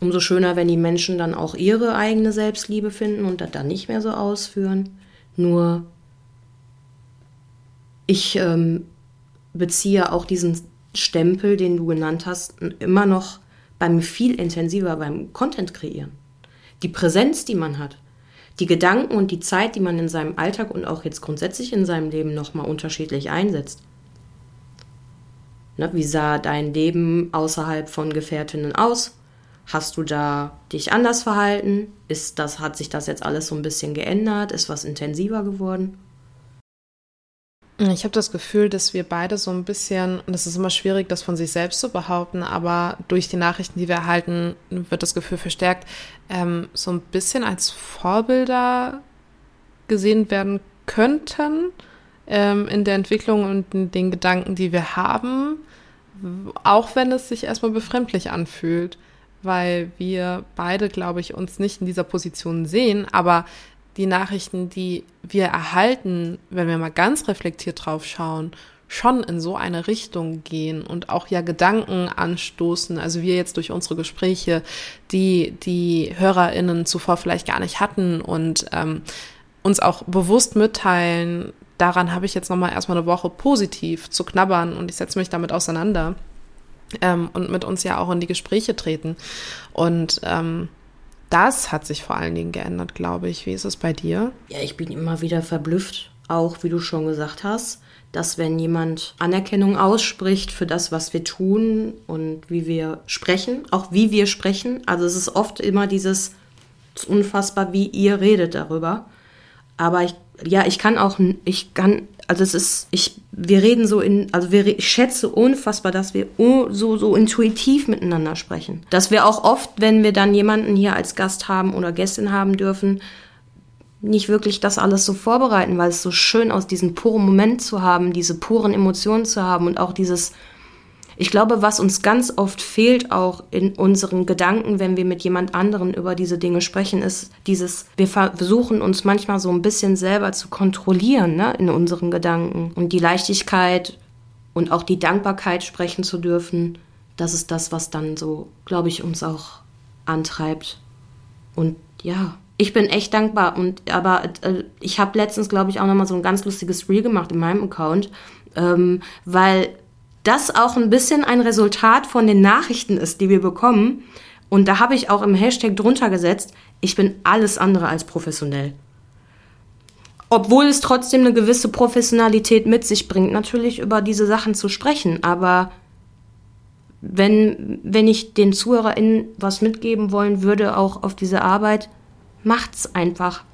umso schöner, wenn die Menschen dann auch ihre eigene Selbstliebe finden und das dann nicht mehr so ausführen. Nur ich ähm, beziehe auch diesen Stempel, den du genannt hast, immer noch beim viel intensiver beim Content kreieren. Die Präsenz, die man hat, die Gedanken und die Zeit, die man in seinem Alltag und auch jetzt grundsätzlich in seinem Leben nochmal unterschiedlich einsetzt. Ne, wie sah dein Leben außerhalb von Gefährtinnen aus? Hast du da dich anders verhalten? Ist das, hat sich das jetzt alles so ein bisschen geändert? Ist was intensiver geworden? Ich habe das Gefühl, dass wir beide so ein bisschen, und es ist immer schwierig, das von sich selbst zu behaupten, aber durch die Nachrichten, die wir erhalten, wird das Gefühl verstärkt, ähm, so ein bisschen als Vorbilder gesehen werden könnten ähm, in der Entwicklung und in den Gedanken, die wir haben, auch wenn es sich erstmal befremdlich anfühlt, weil wir beide, glaube ich, uns nicht in dieser Position sehen, aber die Nachrichten, die wir erhalten, wenn wir mal ganz reflektiert drauf schauen, schon in so eine Richtung gehen und auch ja Gedanken anstoßen. Also wir jetzt durch unsere Gespräche, die die HörerInnen zuvor vielleicht gar nicht hatten und ähm, uns auch bewusst mitteilen, daran habe ich jetzt nochmal erstmal eine Woche positiv zu knabbern und ich setze mich damit auseinander ähm, und mit uns ja auch in die Gespräche treten. Und ähm, das hat sich vor allen Dingen geändert, glaube ich. Wie ist es bei dir? Ja, ich bin immer wieder verblüfft, auch wie du schon gesagt hast, dass wenn jemand Anerkennung ausspricht für das, was wir tun und wie wir sprechen, auch wie wir sprechen, also es ist oft immer dieses, es ist unfassbar, wie ihr redet darüber. Aber ich, ja, ich kann auch, ich kann also es ist, ich, wir reden so in, also wir, ich schätze unfassbar, dass wir so, so intuitiv miteinander sprechen. Dass wir auch oft, wenn wir dann jemanden hier als Gast haben oder Gästin haben dürfen, nicht wirklich das alles so vorbereiten, weil es so schön aus diesem puren Moment zu haben, diese puren Emotionen zu haben und auch dieses, ich glaube, was uns ganz oft fehlt auch in unseren Gedanken, wenn wir mit jemand anderen über diese Dinge sprechen, ist dieses, wir versuchen uns manchmal so ein bisschen selber zu kontrollieren ne, in unseren Gedanken. Und die Leichtigkeit und auch die Dankbarkeit sprechen zu dürfen, das ist das, was dann so, glaube ich, uns auch antreibt. Und ja, Ich bin echt dankbar und aber äh, ich habe letztens, glaube ich, auch nochmal so ein ganz lustiges Reel gemacht in meinem Account, ähm, weil das auch ein bisschen ein Resultat von den Nachrichten ist, die wir bekommen. Und da habe ich auch im Hashtag drunter gesetzt, ich bin alles andere als professionell. Obwohl es trotzdem eine gewisse Professionalität mit sich bringt, natürlich über diese Sachen zu sprechen. Aber wenn, wenn ich den ZuhörerInnen was mitgeben wollen würde, auch auf diese Arbeit, macht's einfach.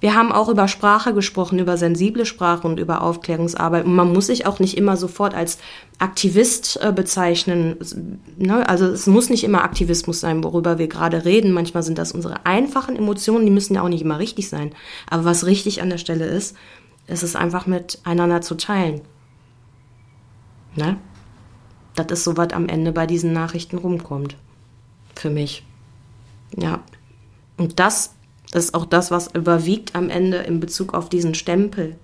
Wir haben auch über Sprache gesprochen, über sensible Sprache und über Aufklärungsarbeit. Und man muss sich auch nicht immer sofort als Aktivist äh, bezeichnen. Ne? Also es muss nicht immer Aktivismus sein, worüber wir gerade reden. Manchmal sind das unsere einfachen Emotionen, die müssen ja auch nicht immer richtig sein. Aber was richtig an der Stelle ist, ist es einfach miteinander zu teilen. Ne? Das ist so, was am Ende bei diesen Nachrichten rumkommt. Für mich. Ja. Und das das ist auch das, was überwiegt am Ende in Bezug auf diesen Stempel,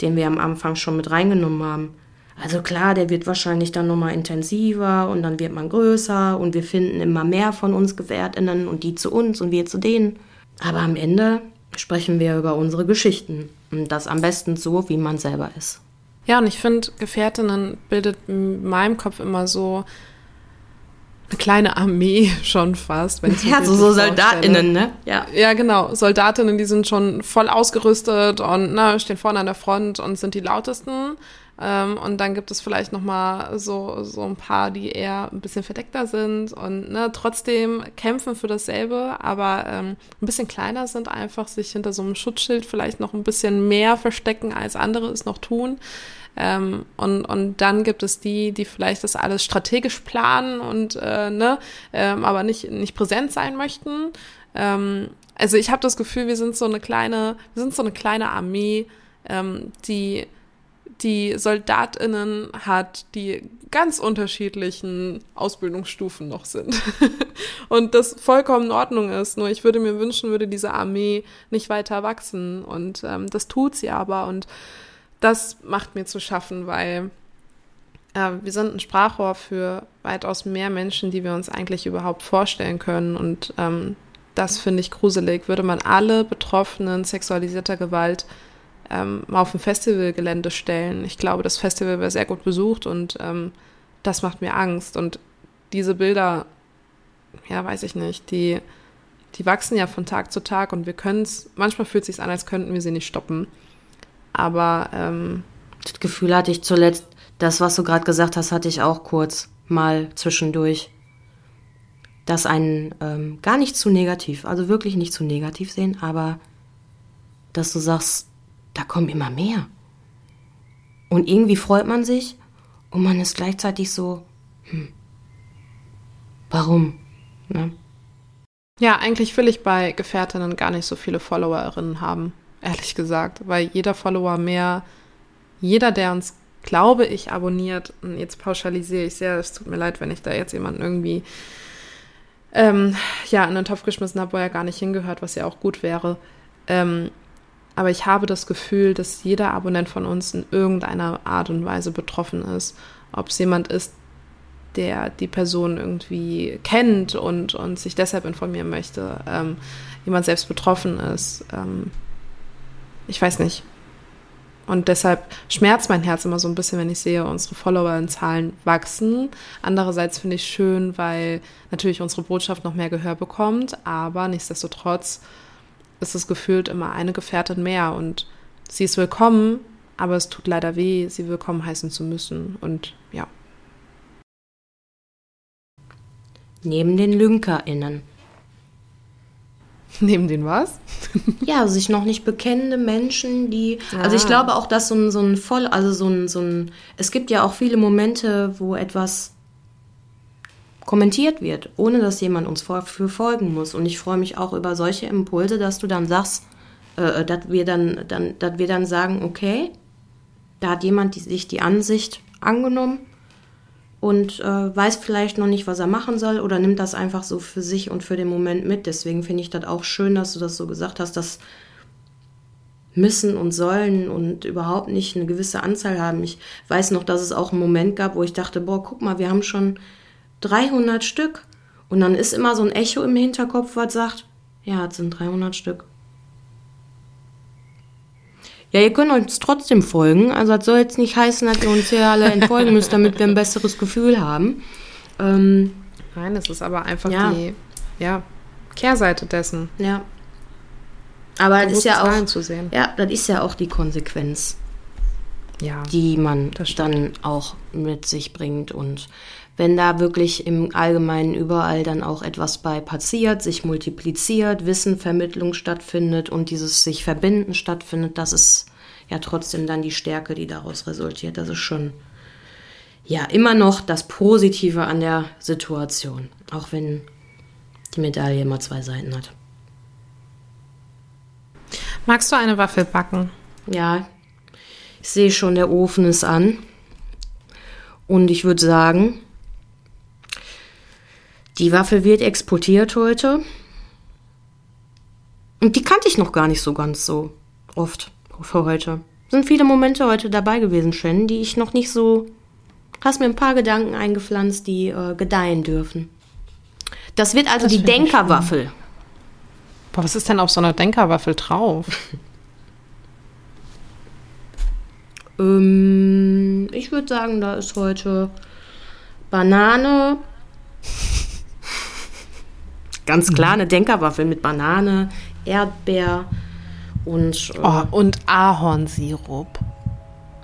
den wir am Anfang schon mit reingenommen haben. Also klar, der wird wahrscheinlich dann nochmal intensiver und dann wird man größer und wir finden immer mehr von uns GefährtInnen und die zu uns und wir zu denen. Aber am Ende sprechen wir über unsere Geschichten und das am besten so, wie man selber ist. Ja, und ich finde, Gefährtinnen bildet in meinem Kopf immer so eine kleine Armee schon fast. Wenn ja, so, so SoldatInnen, ne? Ja. ja, genau. Soldatinnen, die sind schon voll ausgerüstet und ne, stehen vorne an der Front und sind die lautesten. Ähm, und dann gibt es vielleicht noch mal so, so ein paar, die eher ein bisschen verdeckter sind und ne, trotzdem kämpfen für dasselbe, aber ähm, ein bisschen kleiner sind einfach, sich hinter so einem Schutzschild vielleicht noch ein bisschen mehr verstecken, als andere es noch tun. Ähm, und, und dann gibt es die, die vielleicht das alles strategisch planen und äh, ne, ähm, aber nicht, nicht präsent sein möchten. Ähm, also ich habe das Gefühl, wir sind so eine kleine, wir sind so eine kleine Armee, ähm, die die SoldatInnen hat, die ganz unterschiedlichen Ausbildungsstufen noch sind. und das vollkommen in Ordnung ist. Nur ich würde mir wünschen, würde diese Armee nicht weiter wachsen. Und ähm, das tut sie aber. Und das macht mir zu schaffen, weil äh, wir sind ein Sprachrohr für weitaus mehr Menschen, die wir uns eigentlich überhaupt vorstellen können. Und ähm, das finde ich gruselig. Würde man alle Betroffenen sexualisierter Gewalt ähm, mal auf ein Festivalgelände stellen, ich glaube, das Festival wäre sehr gut besucht und ähm, das macht mir Angst. Und diese Bilder, ja, weiß ich nicht, die, die wachsen ja von Tag zu Tag und wir können es, manchmal fühlt es sich an, als könnten wir sie nicht stoppen. Aber ähm, das Gefühl hatte ich zuletzt, das, was du gerade gesagt hast, hatte ich auch kurz mal zwischendurch. Das einen ähm, gar nicht zu negativ, also wirklich nicht zu negativ sehen, aber dass du sagst, da kommen immer mehr. Und irgendwie freut man sich und man ist gleichzeitig so, hm, warum? Ne? Ja, eigentlich will ich bei Gefährtinnen gar nicht so viele Followerinnen haben ehrlich gesagt, weil jeder Follower mehr, jeder, der uns, glaube ich, abonniert, und jetzt pauschalisiere ich sehr, es tut mir leid, wenn ich da jetzt jemanden irgendwie ähm, ja, in den Topf geschmissen habe, wo er gar nicht hingehört, was ja auch gut wäre. Ähm, aber ich habe das Gefühl, dass jeder Abonnent von uns in irgendeiner Art und Weise betroffen ist. Ob es jemand ist, der die Person irgendwie kennt und, und sich deshalb informieren möchte, ähm, jemand selbst betroffen ist. Ähm, ich weiß nicht. Und deshalb schmerzt mein Herz immer so ein bisschen, wenn ich sehe, unsere Follower-Zahlen wachsen. Andererseits finde ich schön, weil natürlich unsere Botschaft noch mehr Gehör bekommt, aber nichtsdestotrotz ist es gefühlt immer eine Gefährtin mehr und sie ist willkommen, aber es tut leider weh, sie willkommen heißen zu müssen. Und ja. Neben den LünkerInnen Neben den was? ja, sich noch nicht bekennende Menschen, die. Ah. Also ich ah. glaube auch, dass so ein, so ein voll, also so ein, so ein. Es gibt ja auch viele Momente, wo etwas kommentiert wird, ohne dass jemand uns vor, für folgen muss. Und ich freue mich auch über solche Impulse, dass du dann sagst, äh, dass wir dann, dann, dass wir dann sagen, okay, da hat jemand die, sich die Ansicht angenommen und äh, weiß vielleicht noch nicht, was er machen soll oder nimmt das einfach so für sich und für den Moment mit. Deswegen finde ich das auch schön, dass du das so gesagt hast, dass müssen und sollen und überhaupt nicht eine gewisse Anzahl haben. Ich weiß noch, dass es auch einen Moment gab, wo ich dachte, boah, guck mal, wir haben schon 300 Stück. Und dann ist immer so ein Echo im Hinterkopf, was sagt, Ja, es sind 300 Stück. Ja, ihr könnt uns trotzdem folgen. Also das soll jetzt nicht heißen, dass ihr uns hier alle entfolgen müsst, damit wir ein besseres Gefühl haben. Ähm, Nein, es ist aber einfach Ja. die ja, Kehrseite dessen. ja. Aber das ist ja auch, ja, das ist ja auch die Konsequenz, Ja. die man Das dann auch mit sich bringt. Und wenn da wirklich im Allgemeinen überall dann auch etwas bei passiert, sich multipliziert, Wissenvermittlung stattfindet und dieses sich verbinden stattfindet, das ist ja trotzdem dann die Stärke, die daraus resultiert. Das ist schon ja immer noch das Positive an der Situation, auch wenn die Medaille immer zwei Seiten hat. Magst du eine Waffel backen? Ja, ich sehe schon, der Ofen ist an. Und ich würde sagen, die Waffe wird exportiert heute. Und die kannte ich noch gar nicht so ganz so oft für heute. Sind viele Momente heute dabei gewesen, Shen, die ich noch nicht so. Hast mir ein paar Gedanken eingepflanzt, die äh, gedeihen dürfen. Das wird also Das die Denkerwaffel. Boah, was ist denn auf so einer Denkerwaffel drauf? Ähm, ich würde sagen, da ist heute Banane. Ganz klar, eine Denkerwaffel mit Banane, Erdbeer und äh, Oh, und Ahornsirup.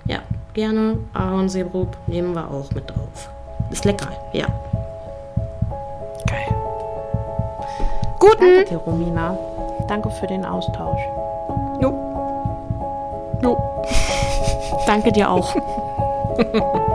ja, gerne Ahornsirup nehmen wir auch mit drauf. Ist lecker, ja. Geil. Guten. Danke dir, Romina. Danke für den Austausch. Jo. Jo. Danke dir auch.